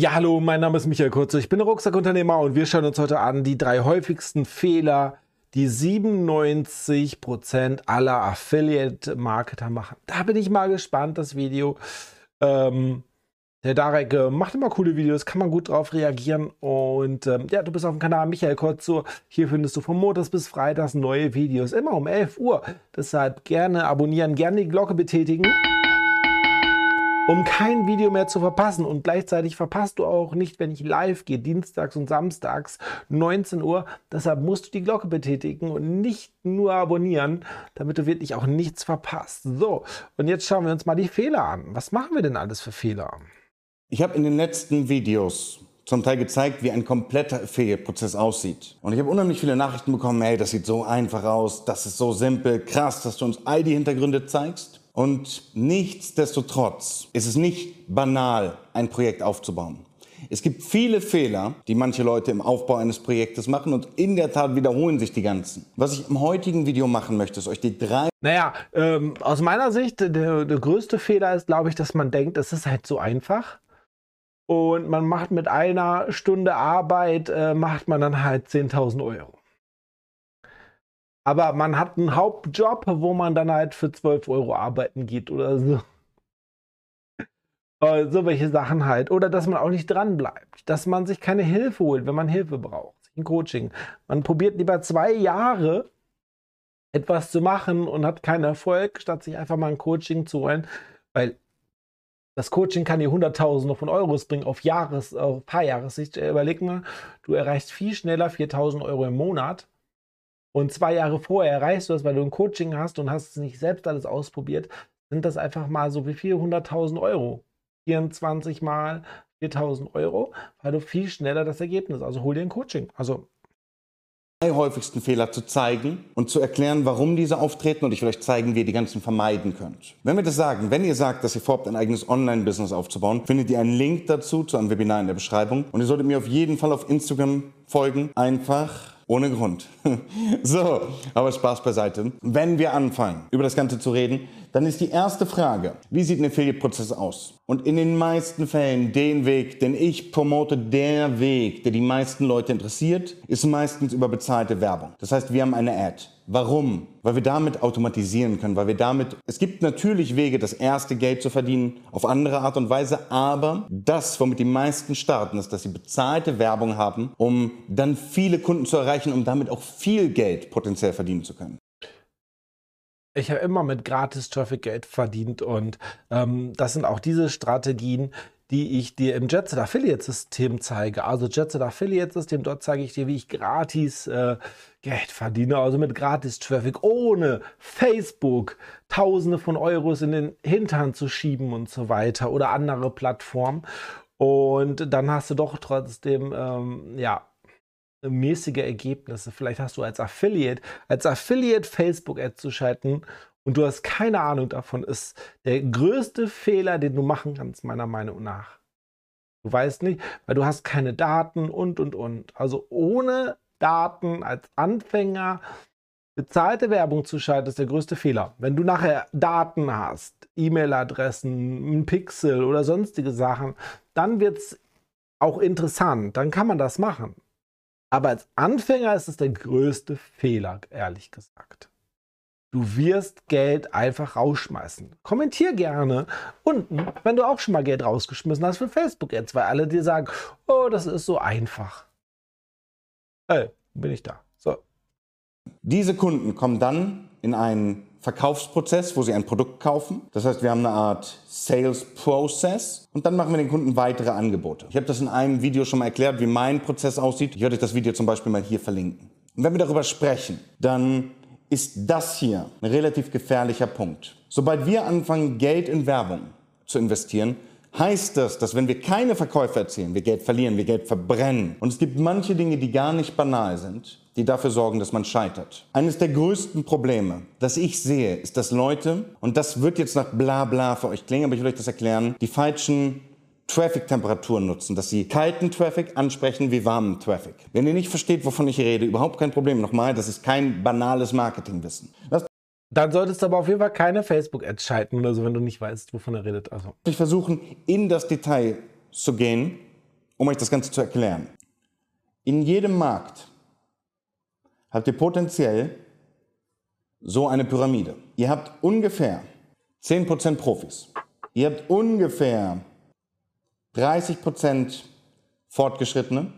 Ja, hallo, mein Name ist Michael Kurze. Ich bin Rucksackunternehmer und wir schauen uns heute an die drei häufigsten Fehler, die 97% aller Affiliate-Marketer machen. Da bin ich mal gespannt, das Video. Ähm, der Darek äh, macht immer coole Videos, kann man gut drauf reagieren. Und ähm, ja, du bist auf dem Kanal Michael Kurzo. Hier findest du von Montags bis Freitags neue Videos, immer um 11 Uhr. Deshalb gerne abonnieren, gerne die Glocke betätigen um kein Video mehr zu verpassen. Und gleichzeitig verpasst du auch nicht, wenn ich live gehe, dienstags und samstags, 19 Uhr. Deshalb musst du die Glocke betätigen und nicht nur abonnieren, damit du wirklich auch nichts verpasst. So, und jetzt schauen wir uns mal die Fehler an. Was machen wir denn alles für Fehler? Ich habe in den letzten Videos zum Teil gezeigt, wie ein kompletter Affiliate-Prozess aussieht. Und ich habe unheimlich viele Nachrichten bekommen, hey, das sieht so einfach aus, das ist so simpel, krass, dass du uns all die Hintergründe zeigst. Und nichtsdestotrotz ist es nicht banal, ein Projekt aufzubauen. Es gibt viele Fehler, die manche Leute im Aufbau eines Projektes machen und in der Tat wiederholen sich die ganzen. Was ich im heutigen Video machen möchte, ist euch die drei... Naja, ähm, aus meiner Sicht, der, der größte Fehler ist, glaube ich, dass man denkt, es ist halt so einfach. Und man macht mit einer Stunde Arbeit, äh, macht man dann halt 10.000 Euro. Aber man hat einen Hauptjob, wo man dann halt für 12 Euro arbeiten geht oder so. Äh, so welche Sachen halt. Oder dass man auch nicht dran bleibt. Dass man sich keine Hilfe holt, wenn man Hilfe braucht. Ein Coaching. Man probiert lieber zwei Jahre etwas zu machen und hat keinen Erfolg, statt sich einfach mal ein Coaching zu holen. Weil das Coaching kann dir Hunderttausende von Euros bringen auf Jahres, auf paar Jahressicht. Überleg mal, du erreichst viel schneller 4000 Euro im Monat und zwei Jahre vorher erreichst du das, weil du ein Coaching hast und hast es nicht selbst alles ausprobiert, sind das einfach mal so wie 400.000 Euro. 24 mal 4.000 Euro, weil du viel schneller das Ergebnis. Also hol dir ein Coaching. Also drei häufigsten Fehler zu zeigen und zu erklären, warum diese auftreten und ich will euch zeigen, wie ihr die ganzen vermeiden könnt. Wenn wir das sagen, wenn ihr sagt, dass ihr vorhabt, ein eigenes Online-Business aufzubauen, findet ihr einen Link dazu zu einem Webinar in der Beschreibung und ihr solltet mir auf jeden Fall auf Instagram folgen. Einfach ohne Grund. so, aber Spaß beiseite. Wenn wir anfangen, über das Ganze zu reden, dann ist die erste Frage, wie sieht ein Affiliate-Prozess aus? Und in den meisten Fällen den Weg, den ich promote, der Weg, der die meisten Leute interessiert, ist meistens über bezahlte Werbung. Das heißt, wir haben eine Ad. Warum? Weil wir damit automatisieren können, weil wir damit, es gibt natürlich Wege, das erste Geld zu verdienen, auf andere Art und Weise, aber das, womit die meisten starten, ist, dass sie bezahlte Werbung haben, um dann viele Kunden zu erreichen, um damit auch viel Geld potenziell verdienen zu können ich habe immer mit Gratis-Traffic Geld verdient und ähm, das sind auch diese Strategien, die ich dir im JetSet Affiliate System zeige. Also JetSet Affiliate System, dort zeige ich dir, wie ich gratis äh, Geld verdiene, also mit Gratis-Traffic, ohne Facebook Tausende von Euros in den Hintern zu schieben und so weiter oder andere Plattformen. Und dann hast du doch trotzdem, ähm, ja, mäßige Ergebnisse. Vielleicht hast du als Affiliate, als Affiliate Facebook-Ad zu schalten und du hast keine Ahnung davon, ist der größte Fehler, den du machen kannst, meiner Meinung nach. Du weißt nicht, weil du hast keine Daten und, und, und. Also ohne Daten als Anfänger bezahlte Werbung zu schalten, ist der größte Fehler. Wenn du nachher Daten hast, E-Mail-Adressen, ein Pixel oder sonstige Sachen, dann wird es auch interessant. Dann kann man das machen. Aber als Anfänger ist es der größte Fehler, ehrlich gesagt. Du wirst Geld einfach rausschmeißen. Kommentier gerne unten, wenn du auch schon mal Geld rausgeschmissen hast für Facebook-Ads, weil alle dir sagen, oh, das ist so einfach. Hey, bin ich da. So. Diese Kunden kommen dann in einen Verkaufsprozess, wo sie ein Produkt kaufen. Das heißt, wir haben eine Art Sales Process und dann machen wir den Kunden weitere Angebote. Ich habe das in einem Video schon mal erklärt, wie mein Prozess aussieht. Ich werde euch das Video zum Beispiel mal hier verlinken. Und wenn wir darüber sprechen, dann ist das hier ein relativ gefährlicher Punkt. Sobald wir anfangen, Geld in Werbung zu investieren, heißt das, dass wenn wir keine Verkäufe erzielen, wir Geld verlieren, wir Geld verbrennen. Und es gibt manche Dinge, die gar nicht banal sind, die dafür sorgen, dass man scheitert. Eines der größten Probleme, das ich sehe, ist, dass Leute, und das wird jetzt nach bla bla für euch klingen, aber ich will euch das erklären, die falschen Traffic-Temperaturen nutzen, dass sie kalten Traffic ansprechen wie warmen Traffic. Wenn ihr nicht versteht, wovon ich rede, überhaupt kein Problem. Nochmal, das ist kein banales Marketingwissen. Das dann solltest du aber auf jeden Fall keine Facebook-Ads schalten oder so, wenn du nicht weißt, wovon er redet. Also. Ich versuchen, in das Detail zu gehen um euch das Ganze zu erklären. In jedem Markt habt ihr potenziell so eine Pyramide. Ihr habt ungefähr 10% Profis. Ihr habt ungefähr 30% Fortgeschrittene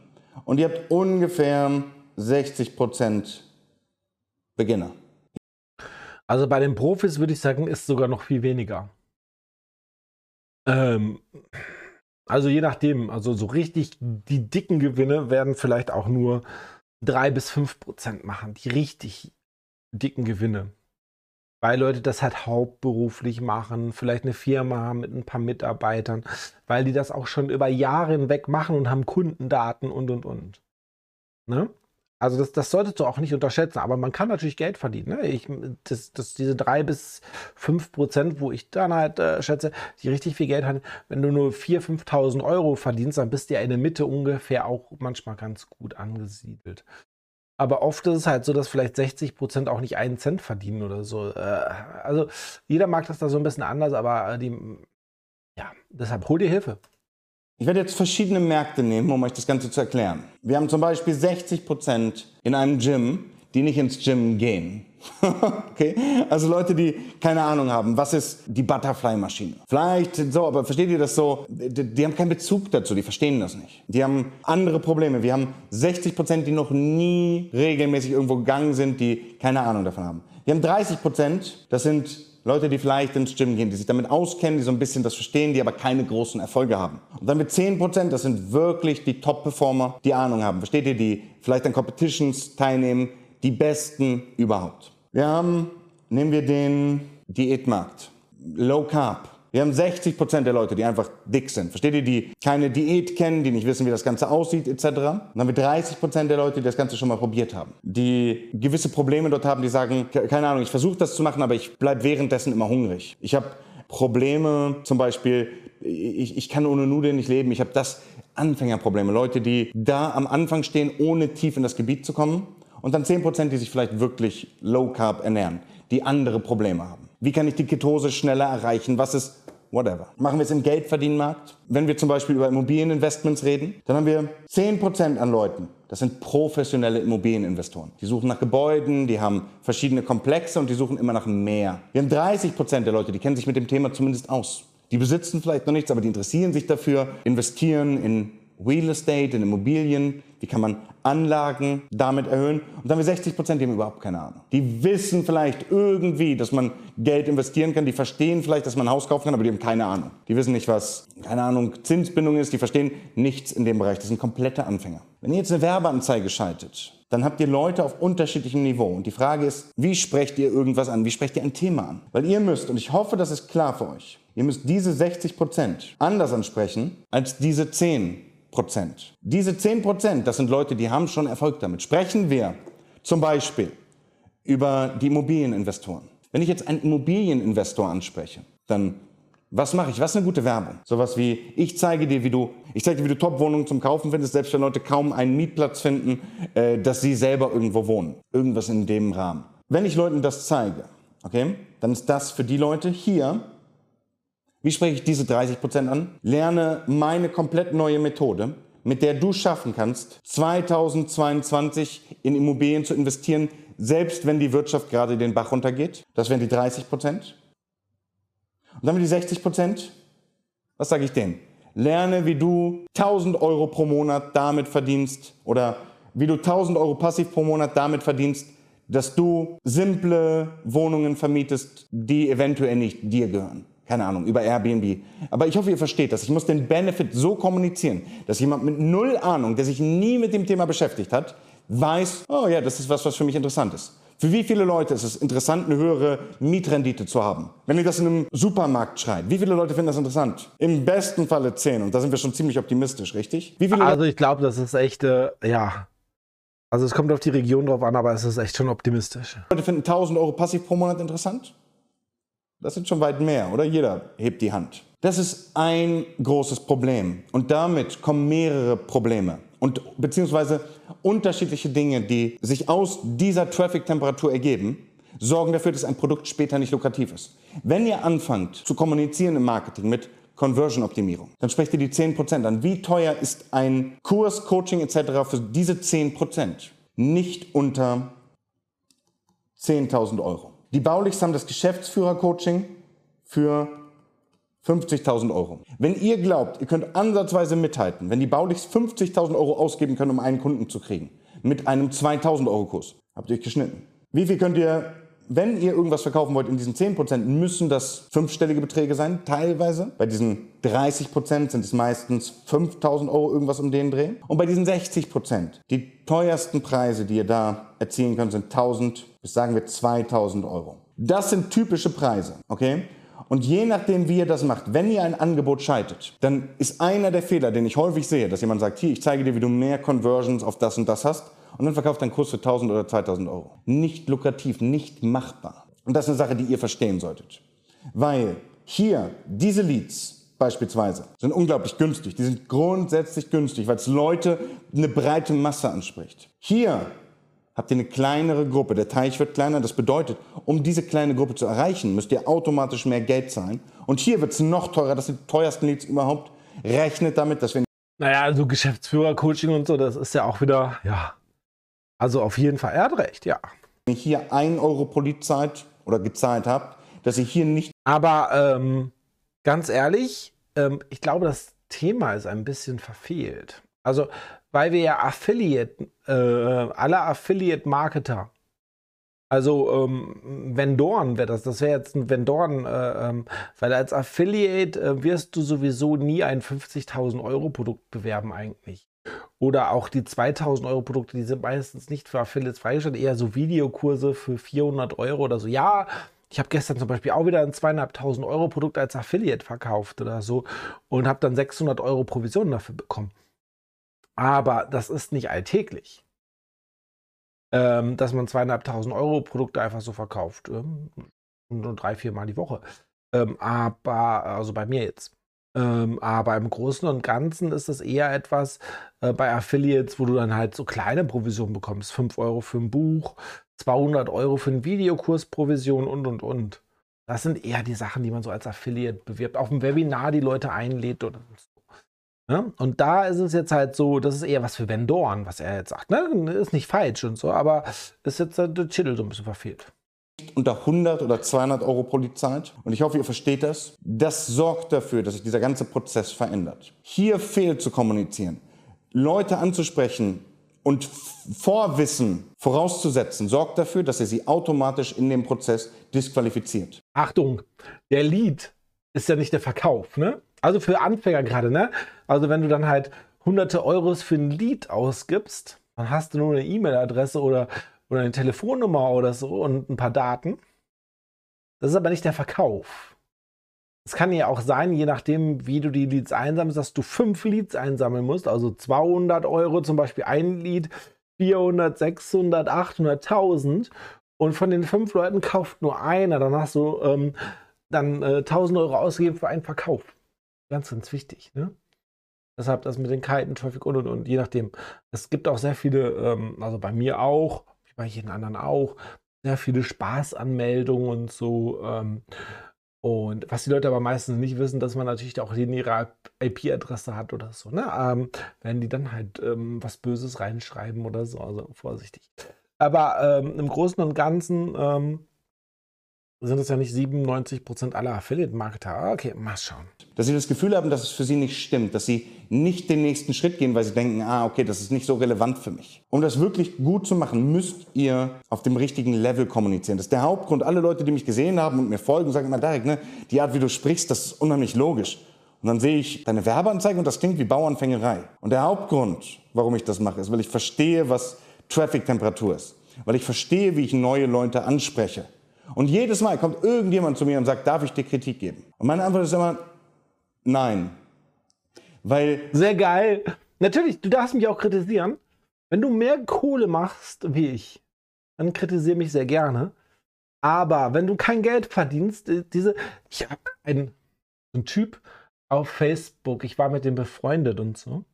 und ihr habt ungefähr 60% Beginner. Also bei den Profis würde ich sagen, ist sogar noch viel weniger. Ähm, also je nachdem, also so richtig die dicken Gewinne werden vielleicht auch nur 3 bis 5 Prozent machen, die richtig dicken Gewinne. Weil Leute das halt hauptberuflich machen, vielleicht eine Firma haben mit ein paar Mitarbeitern, weil die das auch schon über Jahre hinweg machen und haben Kundendaten und und und. Ne? Also das, das solltest du auch nicht unterschätzen, aber man kann natürlich Geld verdienen. Ne? Ich, das, das, diese drei bis fünf Prozent, wo ich dann halt äh, schätze, die richtig viel Geld haben, wenn du nur 4.000, 5.000 Euro verdienst, dann bist du ja in der Mitte ungefähr auch manchmal ganz gut angesiedelt. Aber oft ist es halt so, dass vielleicht 60 Prozent auch nicht einen Cent verdienen oder so. Äh, also jeder mag das da so ein bisschen anders, aber die, ja, deshalb hol dir Hilfe. Ich werde jetzt verschiedene Märkte nehmen, um euch das Ganze zu erklären. Wir haben zum Beispiel 60 Prozent in einem Gym, die nicht ins Gym gehen. okay? Also Leute, die keine Ahnung haben, was ist die Butterfly-Maschine? Vielleicht so, aber versteht ihr das so? Die, die, haben keinen Bezug dazu, die verstehen das nicht. Die haben andere Probleme. Wir haben 60 Prozent, die noch nie regelmäßig irgendwo gegangen sind, die keine Ahnung davon haben. Wir haben 30 Prozent, das sind Leute, die vielleicht ins Gym gehen, die sich damit auskennen, die so ein bisschen das verstehen, die aber keine großen Erfolge haben. Und dann mit 10%, das sind wirklich die Top-Performer, die Ahnung haben. Versteht ihr, die vielleicht an Competitions teilnehmen, die Besten überhaupt. Wir haben, nehmen wir den Diätmarkt. Low Carb. Wir haben 60 Prozent der Leute, die einfach dick sind. Versteht ihr, die keine Diät kennen, die nicht wissen, wie das Ganze aussieht, etc. dann haben wir 30 Prozent der Leute, die das Ganze schon mal probiert haben. Die gewisse Probleme dort haben, die sagen, keine Ahnung, ich versuche das zu machen, aber ich bleibe währenddessen immer hungrig. Ich habe Probleme, zum Beispiel, ich, ich kann ohne Nudeln nicht leben. Ich habe das Anfängerprobleme. Leute, die da am Anfang stehen, ohne tief in das Gebiet zu kommen. Und dann 10 Prozent, die sich vielleicht wirklich low carb ernähren, die andere Probleme haben. Wie kann ich die Ketose schneller erreichen? Was ist whatever. Machen wir es im Geldverdienmarkt. Wenn wir zum Beispiel über Immobilieninvestments reden, dann haben wir 10% an Leuten. Das sind professionelle Immobilieninvestoren. Die suchen nach Gebäuden, die haben verschiedene Komplexe und die suchen immer nach mehr. Wir haben 30% der Leute, die kennen sich mit dem Thema zumindest aus. Die besitzen vielleicht noch nichts, aber die interessieren sich dafür, investieren in Real Estate, in Immobilien, wie kann man Anlagen damit erhöhen. Und dann haben wir 60 Prozent, die haben überhaupt keine Ahnung. Die wissen vielleicht irgendwie, dass man Geld investieren kann, die verstehen vielleicht, dass man ein Haus kaufen kann, aber die haben keine Ahnung. Die wissen nicht, was, keine Ahnung, Zinsbindung ist, die verstehen nichts in dem Bereich. Das sind komplette Anfänger. Wenn ihr jetzt eine Werbeanzeige schaltet, dann habt ihr Leute auf unterschiedlichem Niveau. Und die Frage ist, wie sprecht ihr irgendwas an? Wie sprecht ihr ein Thema an? Weil ihr müsst, und ich hoffe, das ist klar für euch, ihr müsst diese 60 Prozent anders ansprechen als diese 10 Prozent. Diese 10 Prozent, das sind Leute, die haben schon Erfolg damit. Sprechen wir zum Beispiel über die Immobilieninvestoren. Wenn ich jetzt einen Immobilieninvestor anspreche, dann was mache ich? Was ist eine gute Werbung? Sowas wie, ich zeige dir, wie du, ich zeige dir, wie du Top-Wohnungen zum Kaufen findest, selbst wenn Leute kaum einen Mietplatz finden, äh, dass sie selber irgendwo wohnen. Irgendwas in dem Rahmen. Wenn ich Leuten das zeige, okay, dann ist das für die Leute hier wie spreche ich diese 30% an? Lerne meine komplett neue Methode, mit der du schaffen kannst, 2022 in Immobilien zu investieren, selbst wenn die Wirtschaft gerade den Bach runtergeht. Das wären die 30%. Und dann die 60%. Was sage ich denen? Lerne, wie du 1000 Euro pro Monat damit verdienst oder wie du 1000 Euro passiv pro Monat damit verdienst, dass du simple Wohnungen vermietest, die eventuell nicht dir gehören keine Ahnung, über Airbnb. Aber ich hoffe, ihr versteht das. Ich muss den Benefit so kommunizieren, dass jemand mit null Ahnung, der sich nie mit dem Thema beschäftigt hat, weiß, oh ja, das ist was, was für mich interessant ist. Für wie viele Leute ist es interessant, eine höhere Mietrendite zu haben? Wenn ihr das in einem Supermarkt schreit, wie viele Leute finden das interessant? Im besten Falle 10. Und da sind wir schon ziemlich optimistisch, richtig? also ich glaube, das ist echt, äh, ja. Also es kommt auf die Region drauf an, aber es ist echt schon optimistisch. Leute finden 1000 Euro passiv pro Monat interessant? Das sind schon weit mehr, oder? Jeder hebt die Hand. Das ist ein großes Problem. Und damit kommen mehrere Probleme und beziehungsweise unterschiedliche Dinge, die sich aus dieser Traffic-Temperatur ergeben, sorgen dafür, dass ein Produkt später nicht lukrativ ist. Wenn ihr anfangt zu kommunizieren im Marketing mit Conversion-Optimierung. Dann sprecht ihr die 10% an. Wie teuer ist ein Kurs, Coaching etc. für diese 10%? Nicht unter 10.000 Euro. Die Baulichs haben das Geschäftsführer-Coaching für 50.000 Euro. Wenn ihr glaubt, ihr könnt ansatzweise mithalten, wenn die Baulichs 50.000 Euro ausgeben können, um einen Kunden zu kriegen, mit einem 2.000 Euro Kurs, habt ihr euch geschnitten. Wie viel könnt ihr, wenn ihr irgendwas verkaufen wollt in diesen 10%, müssen das fünfstellige Beträge sein, teilweise. Bei diesen 30% sind es meistens 5.000 Euro irgendwas um den Dreh. Und bei diesen 60%, die teuersten Preise, die ihr da erzielen könnt, sind 1.000 bis sagen wir 2.000 Euro. Das sind typische Preise, okay? Und je nachdem, wie ihr das macht, wenn ihr ein Angebot schaltet, dann ist einer der Fehler, den ich häufig sehe, dass jemand sagt, hier, ich zeige dir, wie du mehr Conversions auf das und das hast und dann verkauft dein Kurs für 1000 oder 2000 Euro. Nicht lukrativ, nicht machbar. Und das ist eine Sache, die ihr verstehen solltet. Weil hier diese Leads beispielsweise sind unglaublich günstig. Die sind grundsätzlich günstig, weil es Leute eine breite Masse anspricht. Hier habt ihr eine kleinere Gruppe. Der Teich wird kleiner. Das bedeutet, um diese kleine Gruppe zu erreichen, müsst ihr automatisch mehr Geld zahlen. Und hier wird es noch teurer. Das sind die teuersten Leads überhaupt. Rechnet damit, dass wir. Naja, also Geschäftsführer-Coaching und so, das ist ja auch wieder, ja. Also auf jeden Fall, er hat recht, ja. Wenn ihr hier 1 Euro pro Lied zahlt oder gezahlt habt, dass ihr hier nicht. Aber ähm, ganz ehrlich, ähm, ich glaube, das Thema ist ein bisschen verfehlt. Also weil wir ja Affiliate, äh, alle Affiliate-Marketer, also ähm, Vendoren wäre das, das wäre jetzt ein Vendoren, äh, ähm, weil als Affiliate äh, wirst du sowieso nie ein 50.000 Euro Produkt bewerben eigentlich. Oder auch die 2000 Euro Produkte, die sind meistens nicht für Affiliates freigestellt, eher so Videokurse für 400 Euro oder so. Ja, ich habe gestern zum Beispiel auch wieder ein 2.500 Euro Produkt als Affiliate verkauft oder so und habe dann 600 Euro Provision dafür bekommen. Aber das ist nicht alltäglich. Ähm, dass man zweieinhalbtausend Euro Produkte einfach so verkauft. Ähm, nur drei, vier Mal die Woche. Ähm, aber, also bei mir jetzt. Ähm, aber im Großen und Ganzen ist es eher etwas äh, bei Affiliates, wo du dann halt so kleine Provisionen bekommst. 5 Euro für ein Buch, 200 Euro für einen Videokurs Provision und, und, und. Das sind eher die Sachen, die man so als Affiliate bewirbt. Auf dem Webinar die Leute einlädt oder? Ne? Und da ist es jetzt halt so, das ist eher was für Vendoren, was er jetzt sagt. Ne? Ist nicht falsch und so, aber ist jetzt der Chittel so ein bisschen verfehlt unter 100 oder 200 Euro pro Lied zahlt. Und ich hoffe, ihr versteht das. Das sorgt dafür, dass sich dieser ganze Prozess verändert. Hier fehlt zu kommunizieren. Leute anzusprechen und Vorwissen vorauszusetzen, sorgt dafür, dass ihr sie automatisch in dem Prozess disqualifiziert. Achtung, der Lied ist ja nicht der Verkauf, ne? Also für Anfänger gerade, ne? Also wenn du dann halt hunderte Euros für ein Lied ausgibst, dann hast du nur eine E-Mail-Adresse oder, oder eine Telefonnummer oder so und ein paar Daten. Das ist aber nicht der Verkauf. Es kann ja auch sein, je nachdem, wie du die Leads einsammelst, dass du fünf Leads einsammeln musst, also 200 Euro zum Beispiel ein Lied, 400, 600, 800, 1000 und von den fünf Leuten kauft nur einer, dann hast du ähm, dann äh, 1000 Euro ausgegeben für einen Verkauf. Ganz, ganz wichtig. Ne? Deshalb das mit den kalten Traffic und und und, je nachdem. Es gibt auch sehr viele, ähm, also bei mir auch, wie bei jedem anderen auch, sehr viele Spaßanmeldungen und so. Ähm, und was die Leute aber meistens nicht wissen, dass man natürlich auch in ihrer IP-Adresse hat oder so. Ne? Ähm, werden die dann halt ähm, was Böses reinschreiben oder so. Also vorsichtig. Aber ähm, im Großen und Ganzen ähm, sind es ja nicht 97% aller Affiliate-Marketer. Ah, okay, mal schauen. Dass sie das Gefühl haben, dass es für sie nicht stimmt, dass sie nicht den nächsten Schritt gehen, weil sie denken, ah, okay, das ist nicht so relevant für mich. Um das wirklich gut zu machen, müsst ihr auf dem richtigen Level kommunizieren. Das ist der Hauptgrund. Alle Leute, die mich gesehen haben und mir folgen, sagen immer, Derek, ne, die Art, wie du sprichst, das ist unheimlich logisch. Und dann sehe ich deine Werbeanzeige und das klingt wie Bauernfängerei. Und der Hauptgrund, warum ich das mache, ist, weil ich verstehe, was Traffic-Temperatur ist. Weil ich verstehe, wie ich neue Leute anspreche. Und jedes Mal kommt irgendjemand zu mir und sagt, darf ich dir Kritik geben? Und meine Antwort ist immer, nein. Weil. Sehr geil. Natürlich, du darfst mich auch kritisieren. Wenn du mehr Kohle machst wie ich, dann kritisiere mich sehr gerne. Aber wenn du kein Geld verdienst, äh, diese. Ich habe einen, einen Typ auf Facebook, ich war mit dem befreundet und so.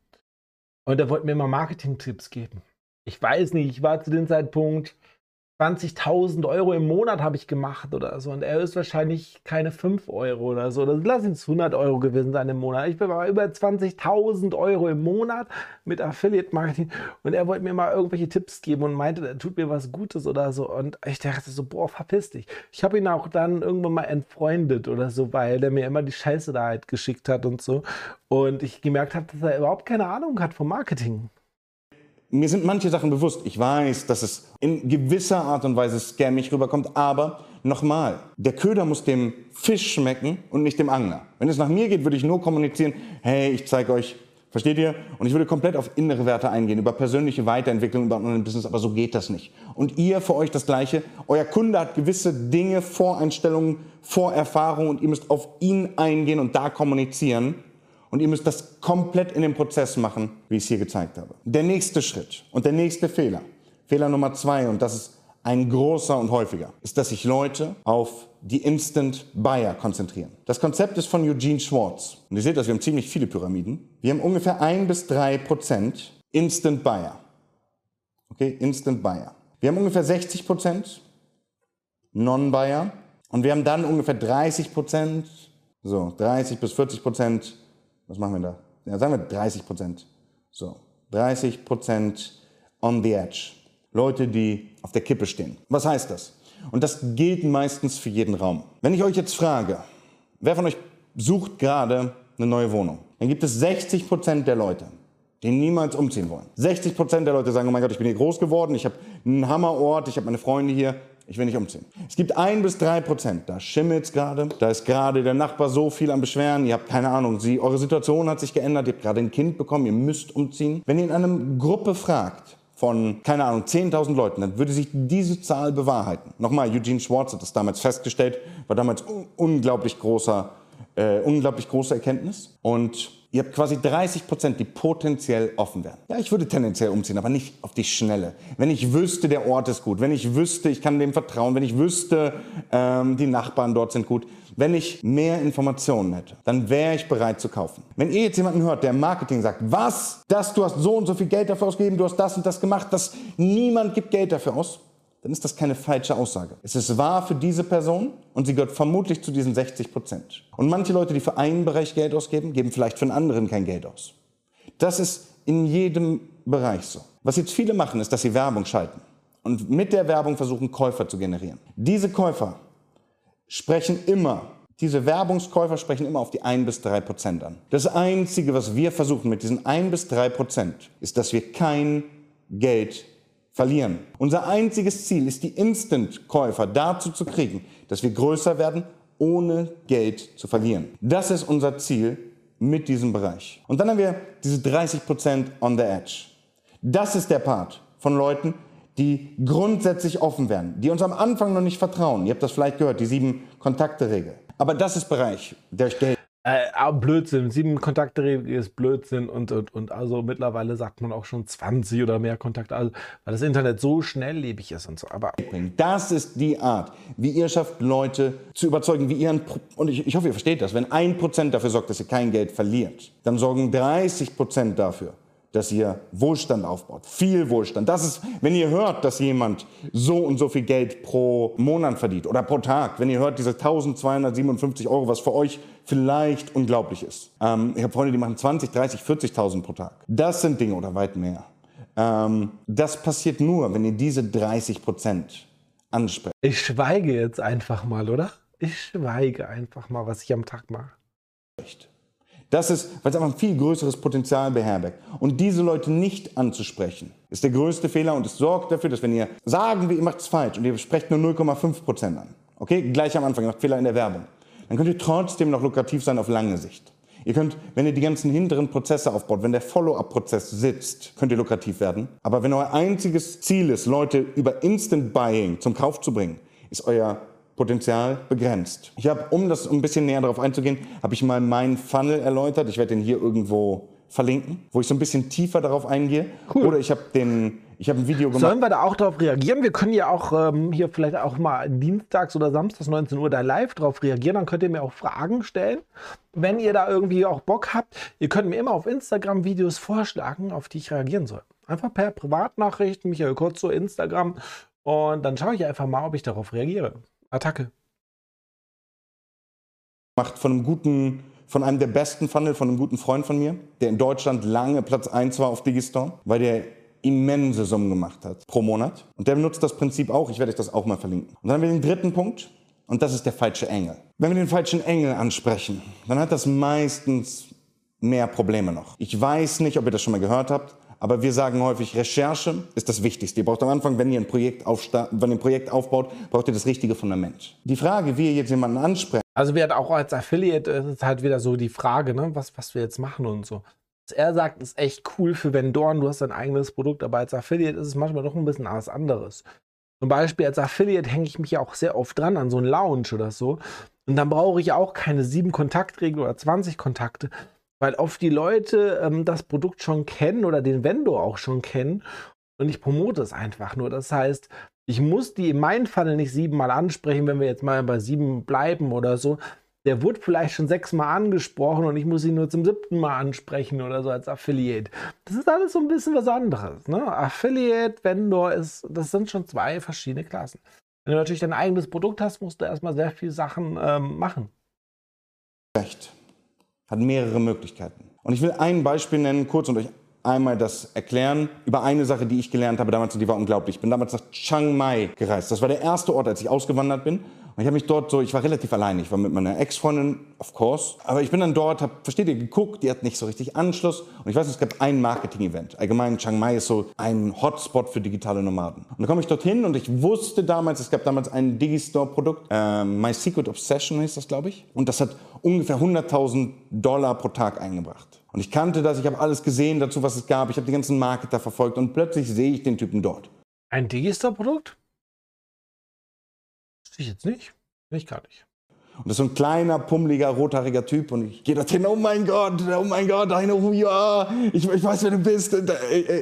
Und er wollte mir immer Marketing-Tipps geben. Ich weiß nicht, ich war zu dem Zeitpunkt 20.000 Euro im Monat habe ich gemacht oder so. Und er ist wahrscheinlich keine 5 Euro oder so. Lass es 100 Euro gewesen sein im Monat. Ich bin mal über 20.000 Euro im Monat mit Affiliate Marketing. Und er wollte mir mal irgendwelche Tipps geben und meinte, er tut mir was Gutes oder so. Und ich dachte so, boah, verpiss dich. Ich habe ihn auch dann irgendwann mal entfreundet oder so, weil er mir immer die Scheiße da halt geschickt hat und so. Und ich gemerkt habe, dass er überhaupt keine Ahnung hat vom Marketing mir sind manche Sachen bewusst. Ich weiß, dass es in gewisser Art und Weise scammig rüberkommt, aber nochmal, der Köder muss dem Fisch schmecken und nicht dem Angler. Wenn es nach mir geht, würde ich nur kommunizieren, hey, ich zeige euch, versteht ihr? Und ich würde komplett auf innere Werte eingehen, über persönliche Weiterentwicklung, über ein Business, aber so geht das nicht. Und ihr für euch das Gleiche. Euer Kunde hat gewisse Dinge, Voreinstellungen, Vorerfahrungen und ihr müsst auf ihn eingehen und da kommunizieren. Und ihr müsst das komplett in dem Prozess machen, wie ich es hier gezeigt habe. Der nächste Schritt und der nächste Fehler, Fehler Nummer zwei, und das ist ein großer und häufiger, ist, dass sich Leute auf die Instant Buyer konzentrieren. Das Konzept ist von Eugene Schwartz. Und ihr seht das, wir haben ziemlich viele Pyramiden. Wir haben ungefähr ein bis drei Prozent Instant Buyer. Okay, Instant Buyer. Wir haben ungefähr 60 Prozent Non-Buyer. Und wir haben dann ungefähr 30 Prozent, so 30 bis 40 Prozent was machen wir da? Ja, sagen wir 30 Prozent. So, 30 Prozent on the edge. Leute, die auf der Kippe stehen. Was heißt das? Und das gilt meistens für jeden Raum. Wenn ich euch jetzt frage, wer von euch sucht gerade eine neue Wohnung, dann gibt es 60 Prozent der Leute, die niemals umziehen wollen. 60 Prozent der Leute sagen, oh mein Gott, ich bin hier groß geworden, ich habe einen Hammerort, ich habe meine Freunde hier, ich will nicht umziehen. Es gibt ein bis drei Prozent. Da schimmelt es gerade. Da ist gerade der Nachbar so viel am Beschweren. Ihr habt keine Ahnung. Sie, eure Situation hat sich geändert. Ihr habt gerade ein Kind bekommen. Ihr müsst umziehen. Wenn ihr in einer Gruppe fragt, von, keine Ahnung, 10.000 Leuten, dann würde sich diese Zahl bewahrheiten. Nochmal, Eugene Schwartz hat das damals festgestellt, war damals un unglaublich großer, äh, unglaublich große Erkenntnis. Und Ihr habt quasi 30 Prozent, die potenziell offen wären. Ja, ich würde tendenziell umziehen, aber nicht auf die Schnelle. Wenn ich wüsste, der Ort ist gut, wenn ich wüsste, ich kann dem vertrauen, wenn ich wüsste, ähm, die Nachbarn dort sind gut, wenn ich mehr Informationen hätte, dann wäre ich bereit zu kaufen. Wenn ihr jetzt jemanden hört, der im Marketing sagt, was, das, du hast so und so viel Geld dafür ausgegeben, du hast das und das gemacht, das, niemand gibt Geld dafür aus, dann ist das keine falsche Aussage. Es ist wahr für diese Person und sie gehört vermutlich zu diesen 60 Prozent. Und manche Leute, die für einen Bereich Geld ausgeben, geben vielleicht für einen anderen kein Geld aus. Das ist in jedem Bereich so. Was jetzt viele machen, ist, dass sie Werbung schalten und mit der Werbung versuchen, Käufer zu generieren. Diese Käufer sprechen immer, diese Werbungskäufer sprechen immer auf die 1 bis 3 Prozent an. Das Einzige, was wir versuchen mit diesen 1 bis 3 Prozent, ist, dass wir kein Geld verlieren. Unser einziges Ziel ist, die Instant-Käufer dazu zu kriegen, dass wir größer werden, ohne Geld zu verlieren. Das ist unser Ziel mit diesem Bereich. Und dann haben wir diese 30% on the edge. Das ist der Part von Leuten, die grundsätzlich offen werden, die uns am Anfang noch nicht vertrauen. Ihr habt das vielleicht gehört, die sieben Kontakte-Regel. Aber das ist Bereich, der stellt äh, Blödsinn, sieben Kontakte ist Blödsinn und, und, und also mittlerweile sagt man auch schon 20 oder mehr Kontakte, also, weil das Internet so schnelllebig ist und so. Aber das ist die Art, wie ihr schafft, Leute zu überzeugen, wie ihr ein, und ich, ich hoffe, ihr versteht das, wenn ein Prozent dafür sorgt, dass ihr kein Geld verliert, dann sorgen 30 Prozent dafür, dass ihr Wohlstand aufbaut. Viel Wohlstand. Das ist, wenn ihr hört, dass jemand so und so viel Geld pro Monat verdient oder pro Tag, wenn ihr hört, diese 1257 Euro, was für euch vielleicht unglaublich ist. Ähm, ich habe Freunde, die machen 20, 30, 40.000 pro Tag. Das sind Dinge oder weit mehr. Ähm, das passiert nur, wenn ihr diese 30 Prozent ansprecht. Ich schweige jetzt einfach mal, oder? Ich schweige einfach mal, was ich am Tag mache. Das ist, weil es einfach ein viel größeres Potenzial beherbergt. Und diese Leute nicht anzusprechen, ist der größte Fehler und es sorgt dafür, dass wenn ihr sagen, ihr macht es falsch und ihr sprecht nur 0,5% an, okay, gleich am Anfang, ihr macht Fehler in der Werbung, dann könnt ihr trotzdem noch lukrativ sein auf lange Sicht. Ihr könnt, wenn ihr die ganzen hinteren Prozesse aufbaut, wenn der Follow-up-Prozess sitzt, könnt ihr lukrativ werden. Aber wenn euer einziges Ziel ist, Leute über Instant Buying zum Kauf zu bringen, ist euer Potenzial begrenzt. Ich habe, um das ein bisschen näher darauf einzugehen, habe ich mal meinen Funnel erläutert. Ich werde den hier irgendwo verlinken, wo ich so ein bisschen tiefer darauf eingehe. Cool. Oder ich habe den, ich habe ein Video gemacht. Sollen wir da auch darauf reagieren? Wir können ja auch ähm, hier vielleicht auch mal dienstags oder samstags 19 Uhr da live darauf reagieren. Dann könnt ihr mir auch Fragen stellen. Wenn ihr da irgendwie auch Bock habt, ihr könnt mir immer auf Instagram Videos vorschlagen, auf die ich reagieren soll. Einfach per Privatnachricht, Michael Kurz zu Instagram Und dann schaue ich einfach mal, ob ich darauf reagiere. Attacke. Macht von einem guten, von einem der besten Funnel, von einem guten Freund von mir, der in Deutschland lange Platz 1 war auf Digistore, weil der immense Summen gemacht hat pro Monat. Und der benutzt das Prinzip auch. Ich werde euch das auch mal verlinken. Und dann haben wir den dritten Punkt. Und das ist der falsche Engel. Wenn wir den falschen Engel ansprechen, dann hat das meistens mehr Probleme noch. Ich weiß nicht, ob ihr das schon mal gehört habt, aber wir sagen häufig, Recherche ist das Wichtigste. Ihr braucht am Anfang, wenn ihr ein Projekt, wenn ihr ein Projekt aufbaut, braucht ihr das richtige Fundament. Die Frage, wie ihr jetzt jemanden ansprecht. Also wir auch als Affiliate ist halt wieder so die Frage, ne, was, was wir jetzt machen und so. Was er sagt, ist echt cool für Vendoren, du hast dein eigenes Produkt, aber als Affiliate ist es manchmal doch ein bisschen was anderes. Zum Beispiel als Affiliate hänge ich mich ja auch sehr oft dran an so einen Lounge oder so. Und dann brauche ich auch keine sieben Kontaktregeln oder 20 Kontakte, weil oft die Leute ähm, das Produkt schon kennen oder den Vendor auch schon kennen und ich promote es einfach nur. Das heißt, ich muss die in meinem Fall nicht siebenmal ansprechen, wenn wir jetzt mal bei sieben bleiben oder so. Der wurde vielleicht schon sechsmal angesprochen und ich muss ihn nur zum siebten Mal ansprechen oder so als Affiliate. Das ist alles so ein bisschen was anderes. Ne? Affiliate, Vendor, ist, das sind schon zwei verschiedene Klassen. Wenn du natürlich dein eigenes Produkt hast, musst du erstmal sehr viele Sachen ähm, machen. Recht hat mehrere Möglichkeiten. Und ich will ein Beispiel nennen, kurz und euch einmal das erklären über eine Sache, die ich gelernt habe damals und die war unglaublich. Ich bin damals nach Chiang Mai gereist. Das war der erste Ort, als ich ausgewandert bin. Und ich habe mich dort so, ich war relativ allein. Ich war mit meiner Ex-Freundin, of course. Aber ich bin dann dort, hab, versteht ihr, geguckt, die hat nicht so richtig Anschluss. Und ich weiß, es gab ein Marketing-Event. Allgemein, Chiang Mai ist so ein Hotspot für digitale Nomaden. Und dann komme ich dorthin und ich wusste damals, es gab damals ein Digistore-Produkt, äh, My Secret Obsession hieß das, glaube ich. Und das hat ungefähr 100.000 Dollar pro Tag eingebracht. Und ich kannte das, ich habe alles gesehen dazu, was es gab. Ich habe die ganzen Marketer verfolgt und plötzlich sehe ich den Typen dort. Ein Digistore-Produkt? Ich jetzt nicht. Ich gar nicht. Und das ist so ein kleiner, pummeliger, rothaariger Typ. Und ich gehe dorthin, oh mein Gott, oh mein Gott, I know who you are. Ich, ich weiß, wer du bist.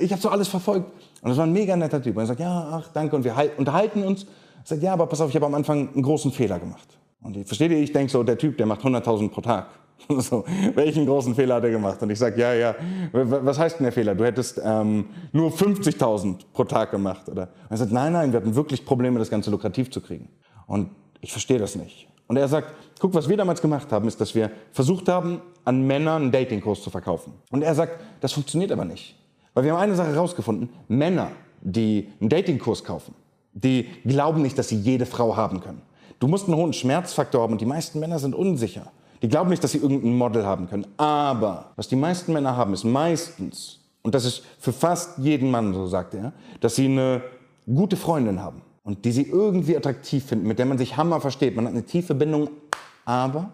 Ich habe so alles verfolgt. Und das war ein mega netter Typ. Und er sagt, ja, ach, danke. Und wir unterhalten uns. Er sagt, ja, aber pass auf, ich habe am Anfang einen großen Fehler gemacht. Und ich, versteht ihr, ich denke so, der Typ, der macht 100.000 pro Tag. So, welchen großen Fehler hat er gemacht? Und ich sage, ja, ja, was heißt denn der Fehler? Du hättest ähm, nur 50.000 pro Tag gemacht. Oder? Und er sagt, nein, nein, wir hatten wirklich Probleme, das Ganze lukrativ zu kriegen. Und ich verstehe das nicht. Und er sagt, guck, was wir damals gemacht haben, ist, dass wir versucht haben, an Männern einen Datingkurs zu verkaufen. Und er sagt, das funktioniert aber nicht. Weil wir haben eine Sache herausgefunden, Männer, die einen Datingkurs kaufen, die glauben nicht, dass sie jede Frau haben können. Du musst einen hohen Schmerzfaktor haben und die meisten Männer sind unsicher. Die glauben nicht, dass sie irgendein Model haben können. Aber was die meisten Männer haben, ist meistens, und das ist für fast jeden Mann, so sagt er, dass sie eine gute Freundin haben und die sie irgendwie attraktiv finden, mit der man sich Hammer versteht. Man hat eine tiefe Bindung, aber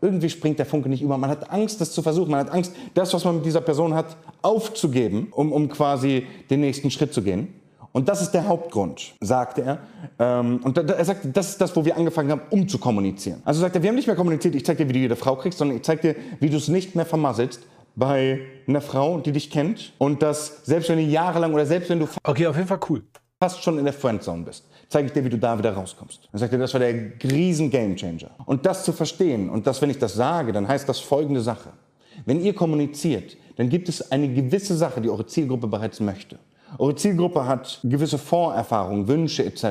irgendwie springt der Funke nicht über. Man hat Angst, das zu versuchen. Man hat Angst, das, was man mit dieser Person hat, aufzugeben, um, um quasi den nächsten Schritt zu gehen. Und das ist der Hauptgrund, sagte er. Ähm, und er sagte, das ist das, wo wir angefangen haben, um zu kommunizieren. Also sagt er, wir haben nicht mehr kommuniziert, ich zeig dir, wie du jede Frau kriegst, sondern ich zeig dir, wie du es nicht mehr vermasselst bei einer Frau, die dich kennt. Und dass selbst wenn du jahrelang oder selbst wenn du... Okay, auf jeden Fall cool fast schon in der Friendzone bist, zeige ich dir, wie du da wieder rauskommst. Dann sagt er, das war der riesen Gamechanger. Und das zu verstehen und das, wenn ich das sage, dann heißt das folgende Sache. Wenn ihr kommuniziert, dann gibt es eine gewisse Sache, die eure Zielgruppe bereits möchte. Eure Zielgruppe hat gewisse Vorerfahrungen, Wünsche etc.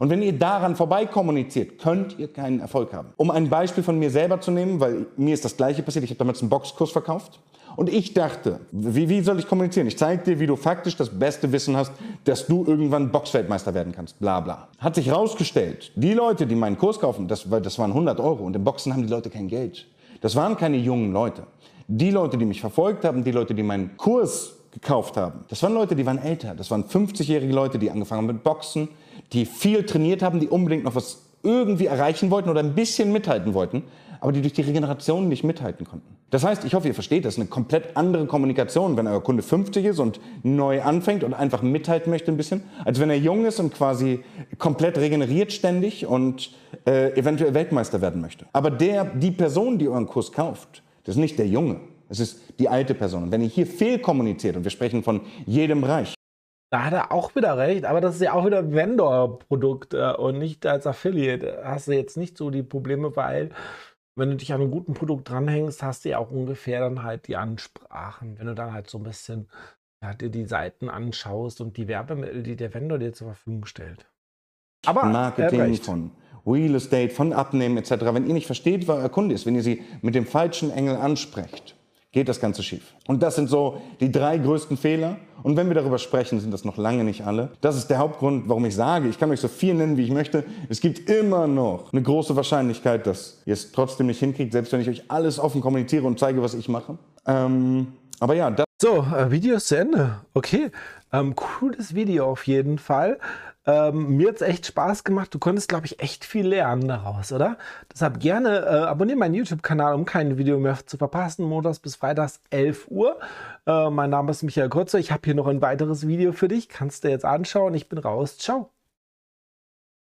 Und wenn ihr daran vorbei kommuniziert, könnt ihr keinen Erfolg haben. Um ein Beispiel von mir selber zu nehmen, weil mir ist das gleiche passiert, ich habe damals einen Boxkurs verkauft und ich dachte, wie, wie soll ich kommunizieren? Ich zeige dir, wie du faktisch das beste Wissen hast, dass du irgendwann Boxweltmeister werden kannst. Bla bla. Hat sich herausgestellt, die Leute, die meinen Kurs kaufen, das, das waren 100 Euro. Und im Boxen haben die Leute kein Geld. Das waren keine jungen Leute. Die Leute, die mich verfolgt haben, die Leute, die meinen Kurs gekauft haben, das waren Leute, die waren älter. Das waren 50-jährige Leute, die angefangen haben mit Boxen, die viel trainiert haben, die unbedingt noch was irgendwie erreichen wollten oder ein bisschen mithalten wollten aber die durch die Regeneration nicht mithalten konnten. Das heißt, ich hoffe, ihr versteht, das ist eine komplett andere Kommunikation, wenn euer Kunde 50 ist und neu anfängt und einfach mithalten möchte ein bisschen, als wenn er jung ist und quasi komplett regeneriert ständig und äh, eventuell Weltmeister werden möchte. Aber der, die Person, die euren Kurs kauft, das ist nicht der Junge, es ist die alte Person. Und wenn ihr hier fehlkommuniziert, und wir sprechen von jedem Bereich, da hat er auch wieder recht, aber das ist ja auch wieder Vendor-Produkt äh, und nicht als Affiliate. Hast du jetzt nicht so die Probleme, weil wenn du dich an einem guten Produkt dranhängst, hast du ja auch ungefähr dann halt die Ansprachen. Wenn du dann halt so ein bisschen ja, dir die Seiten anschaust und die Werbemittel, die der Vendor dir zur Verfügung stellt. Aber Marketing von Real Estate, von Abnehmen etc. Wenn ihr nicht versteht, wer euer Kunde ist, wenn ihr sie mit dem falschen Engel ansprecht, geht das Ganze schief. Und das sind so die drei größten Fehler. Und wenn wir darüber sprechen, sind das noch lange nicht alle. Das ist der Hauptgrund, warum ich sage, ich kann euch so viel nennen, wie ich möchte. Es gibt immer noch eine große Wahrscheinlichkeit, dass ihr es trotzdem nicht hinkriegt, selbst wenn ich euch alles offen kommuniziere und zeige, was ich mache. Ähm, aber ja, das so, äh, Video ist zu Ende. Okay, ähm, cooles Video auf jeden Fall. Ähm, mir hat es echt Spaß gemacht. Du konntest, glaube ich, echt viel lernen daraus, oder? Deshalb gerne äh, abonniere meinen YouTube-Kanal, um kein Video mehr zu verpassen. Montags bis Freitags 11 Uhr. Äh, mein Name ist Michael Kurzer. Ich habe hier noch ein weiteres Video für dich. Kannst du jetzt anschauen. Ich bin raus. Ciao.